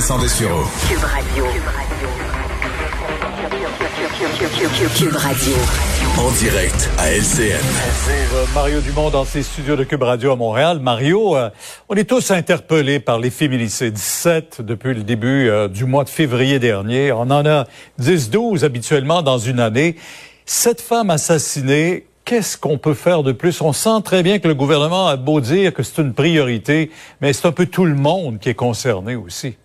Vincent Dessureau. Cube Radio. Cube Radio. En direct à LCN. Euh, Mario Dumont dans ses studios de Cube Radio à Montréal. Mario, euh, on est tous interpellés par les féminicides. 17 depuis le début euh, du mois de février dernier. On en a 10-12 habituellement dans une année. Cette femme assassinée, qu'est-ce qu'on peut faire de plus? On sent très bien que le gouvernement a beau dire que c'est une priorité, mais c'est un peu tout le monde qui est concerné aussi.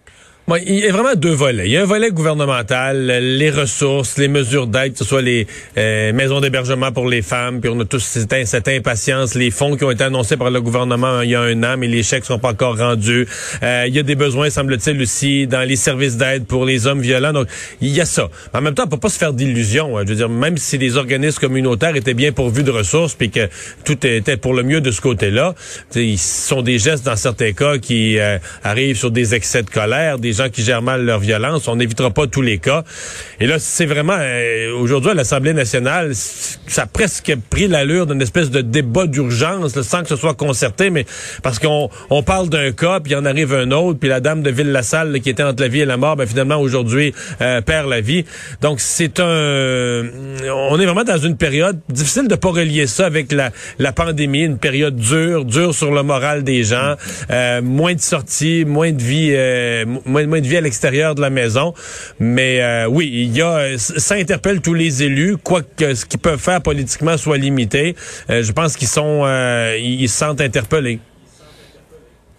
Il y a vraiment deux volets. Il y a un volet gouvernemental, les ressources, les mesures d'aide, que ce soit les euh, maisons d'hébergement pour les femmes, puis on a tous cette, impatience, les fonds qui ont été annoncés par le gouvernement il y a un an, mais les chèques sont pas encore rendus. Euh, il y a des besoins, semble-t-il, aussi dans les services d'aide pour les hommes violents. Donc, il y a ça. Mais en même temps, on peut pas se faire d'illusions. Hein. Je veux dire, même si les organismes communautaires étaient bien pourvus de ressources, puis que tout était pour le mieux de ce côté-là, ils sont des gestes dans certains cas qui euh, arrivent sur des excès de colère, des gens qui gèrent mal leur violence. On n'évitera pas tous les cas. Et là, c'est vraiment euh, aujourd'hui à l'Assemblée nationale, ça a presque pris l'allure d'une espèce de débat d'urgence, sans que ce soit concerté, mais parce qu'on on parle d'un cas, puis il en arrive un autre, puis la dame de Ville-la-Salle qui était entre la vie et la mort, ben finalement aujourd'hui euh, perd la vie. Donc c'est un, on est vraiment dans une période difficile de pas relier ça avec la, la pandémie, une période dure, dure sur le moral des gens, euh, moins de sorties, moins de vie, euh, moins l'extérieur de la maison. Mais euh, oui, il y a, ça interpelle tous les élus, quoi que ce qu'ils peuvent faire politiquement soit limité. Euh, je pense qu'ils sont, euh, ils se sentent interpellés.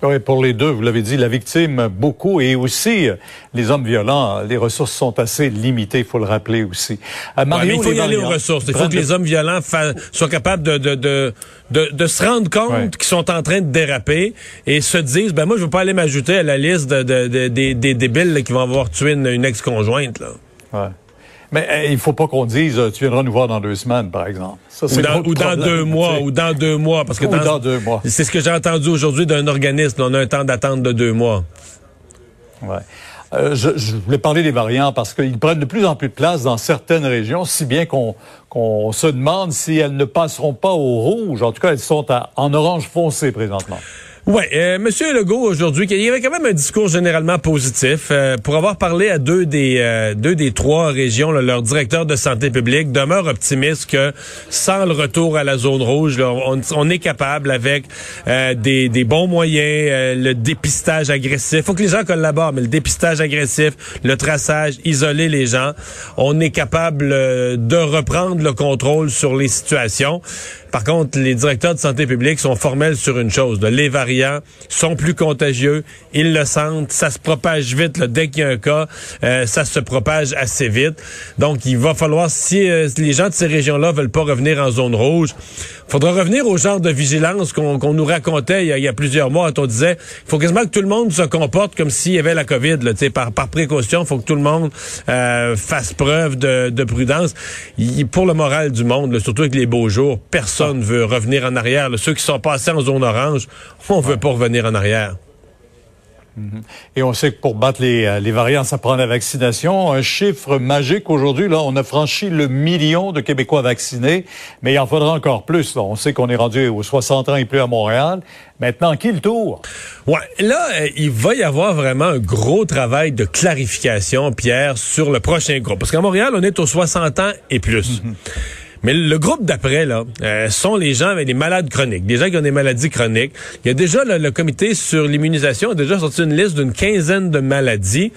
Oui, pour les deux, vous l'avez dit, la victime beaucoup et aussi les hommes violents, les ressources sont assez limitées, il faut le rappeler aussi. Mario, il faut y aller aux ressources. Il faut que les hommes violents soient capables de, de, de, de, se rendre compte qu'ils sont en train de déraper et se disent, ben moi, je veux pas aller m'ajouter à la liste de, des, des débiles qui vont avoir tué une, une ex-conjointe. Là. Ouais. Mais il il faut pas qu'on dise tu viendras nous voir dans deux semaines, par exemple. Ça, ou, dans, ou dans, deux mois, ou dans deux mois, parce que dans, deux mois. C'est ce que j'ai entendu aujourd'hui d'un organisme. On a un temps d'attente de deux mois. Ouais. Euh, je, je, voulais parler des variants parce qu'ils prennent de plus en plus de place dans certaines régions, si bien qu'on qu'on se demande si elles ne passeront pas au rouge. En tout cas, elles sont à, en orange foncé présentement. Oui, euh, Monsieur Legault aujourd'hui, il y avait quand même un discours généralement positif euh, pour avoir parlé à deux des euh, deux des trois régions, là, leur directeur de santé publique demeure optimiste que sans le retour à la zone rouge, là, on, on, est capable avec euh, des, des, bons moyens, le dépistage agressif. Faut que les gens collaborent, mais le dépistage agressif, le traçage, isoler les gens, on est capable de reprendre le contrôle sur les situations. Par contre, les directeurs de santé publique sont formels sur une chose. Les sont plus contagieux, ils le sentent, ça se propage vite. dès qu'il y a un cas, euh, ça se propage assez vite. Donc, il va falloir, si euh, les gens de ces régions-là veulent pas revenir en zone rouge, faudra revenir au genre de vigilance qu'on nous racontait il y, a, plusieurs mois. On disait, il faut quasiment que tout le monde se comporte comme s'il y avait la COVID. Là, par, par précaution, il faut que tout le monde euh, fasse preuve de, de prudence. pour le moral du monde, surtout avec les beaux jours, personne veut revenir en arrière. Ceux qui sont passés en zone orange, on veut pas revenir en arrière. Mhm. Et on sait que pour battre les, euh, les, variants, ça prend la vaccination. Un chiffre magique aujourd'hui, là, on a franchi le million de Québécois vaccinés, mais il en faudra encore plus. Là. On sait qu'on est rendu aux 60 ans et plus à Montréal. Maintenant, qui le tour? Ouais, là, euh, il va y avoir vraiment un gros travail de clarification, Pierre, sur le prochain groupe. Parce qu'à Montréal, on est aux 60 ans et plus. Mhm. Mais le groupe d'après, là, euh, sont les gens avec des malades chroniques, des gens qui ont des maladies chroniques. Il y a déjà le, comité sur l'immunisation a déjà sorti une liste d'une quinzaine de maladies.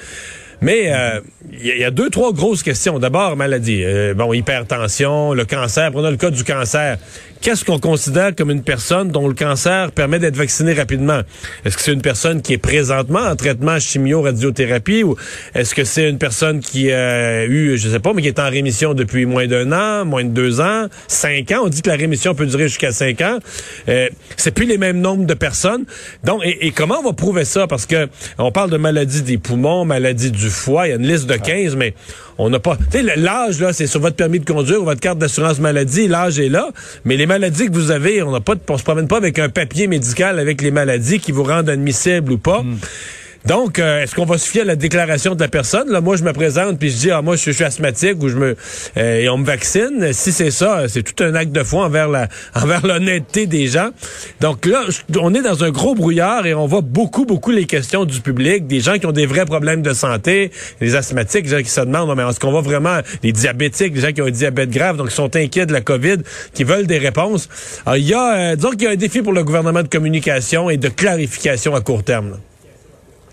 Mais euh, il y, a deux, trois grosses questions. D'abord, maladie. Euh, bon, hypertension, le cancer. Prenons le cas du cancer. Qu'est-ce qu'on considère comme une personne dont le cancer permet d'être vacciné rapidement? Est-ce que c'est une personne qui est présentement en traitement chimio-radiothérapie ou est-ce que c'est une personne qui a eu, je sais pas, mais qui est en rémission depuis moins d'un an, moins de deux ans, cinq ans? On dit que la rémission peut durer jusqu'à cinq ans. Euh, c'est plus les mêmes nombres de personnes. Donc, et, et comment on va prouver ça? Parce que on parle de maladie des poumons, maladie du foie, il y a une liste de 15, mais on n'a pas... Tu l'âge, là, c'est sur votre permis de conduire ou votre carte d'assurance maladie, l'âge est là, mais les maladies que vous avez, on n'a pas, de- se promène pas avec un papier médical avec les maladies qui vous rendent admissible ou pas. Donc, euh, est-ce qu'on va se fier à la déclaration de la personne? Là, moi, je me présente puis je dis, ah, moi, je, suis- asthmatique ou je me euh, et on me vaccine. Si c'est ça, c'est tout un acte de foi envers envers l'honnêteté des gens. Donc là, on est dans un gros brouillard et on voit beaucoup, beaucoup les questions du public, des gens qui ont des vrais problèmes de santé, les asthmatiques, des gens qui se demandent, mais est-ce qu'on va vraiment, les diabétiques, les gens qui ont un diabète grave, donc qui sont inquiets de la COVID, qui veulent des réponses. Alors, il y a, euh, disons y a un défi pour le gouvernement de communication et de clarification à court terme.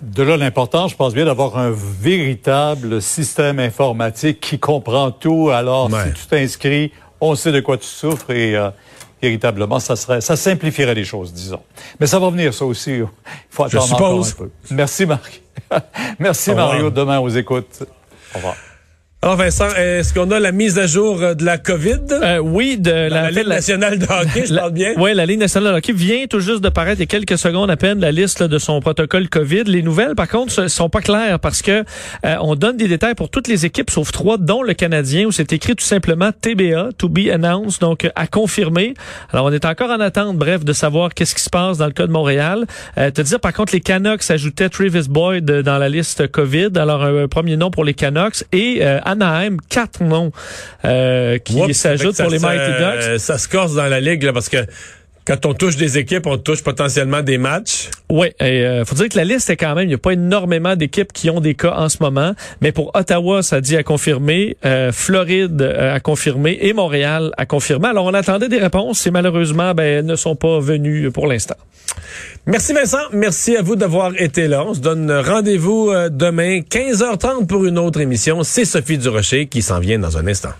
De là l'important, je pense bien d'avoir un véritable système informatique qui comprend tout. Alors, Ouais. si tu t'inscris, on sait de quoi tu souffres et euh, véritablement, ça serait, ça simplifierait les choses, disons. Mais ça va venir, ça aussi. Il faut Je attendre encore suppose. un peu. Merci, Marc. Merci. Mario. Demain, aux écoutes. Au revoir. Alors Vincent, est-ce qu'on a la mise à jour euh, de la COVID? Euh, oui, de la, la, Ligue nationale de hockey, je parle bien. Oui, la Ligue nationale de hockey vient tout juste de paraître il y a quelques secondes à peine la liste là, de son protocole COVID. Les nouvelles, par contre, sont pas claires parce que euh, on donne des détails pour toutes les équipes sauf trois, dont le Canadien, où c'est écrit tout simplement TBA, to be announced, donc euh, à confirmer. Alors, on est encore en attente, bref, de savoir qu'est-ce qui se passe dans le cas de Montréal. Euh, te dire, par contre, les Canucks ajoutaient Travis Boyd dans la liste COVID. Alors, un, premier nom pour les Canucks et euh, Anaheim, quatre noms euh, qui s'ajoutent ça- pour les Mighty Ducks. euh, Ça se corse dans la ligue là, parce que quand on touche des équipes, on touche potentiellement des matchs. Oui, et euh, faut dire que la liste est quand même, il n'y a pas énormément d'équipes qui ont des cas en ce moment, mais pour Ottawa, ça dit à confirmer, euh, Floride euh, à confirmer et Montréal à confirmer. Alors on attendait des réponses et malheureusement, ben, elles ne sont pas venues pour l'instant. Merci Vincent, merci à vous d'avoir été là. On se donne rendez-vous euh, demain 15h30 pour une autre émission. C'est Sophie Durocher qui s'en vient dans un instant.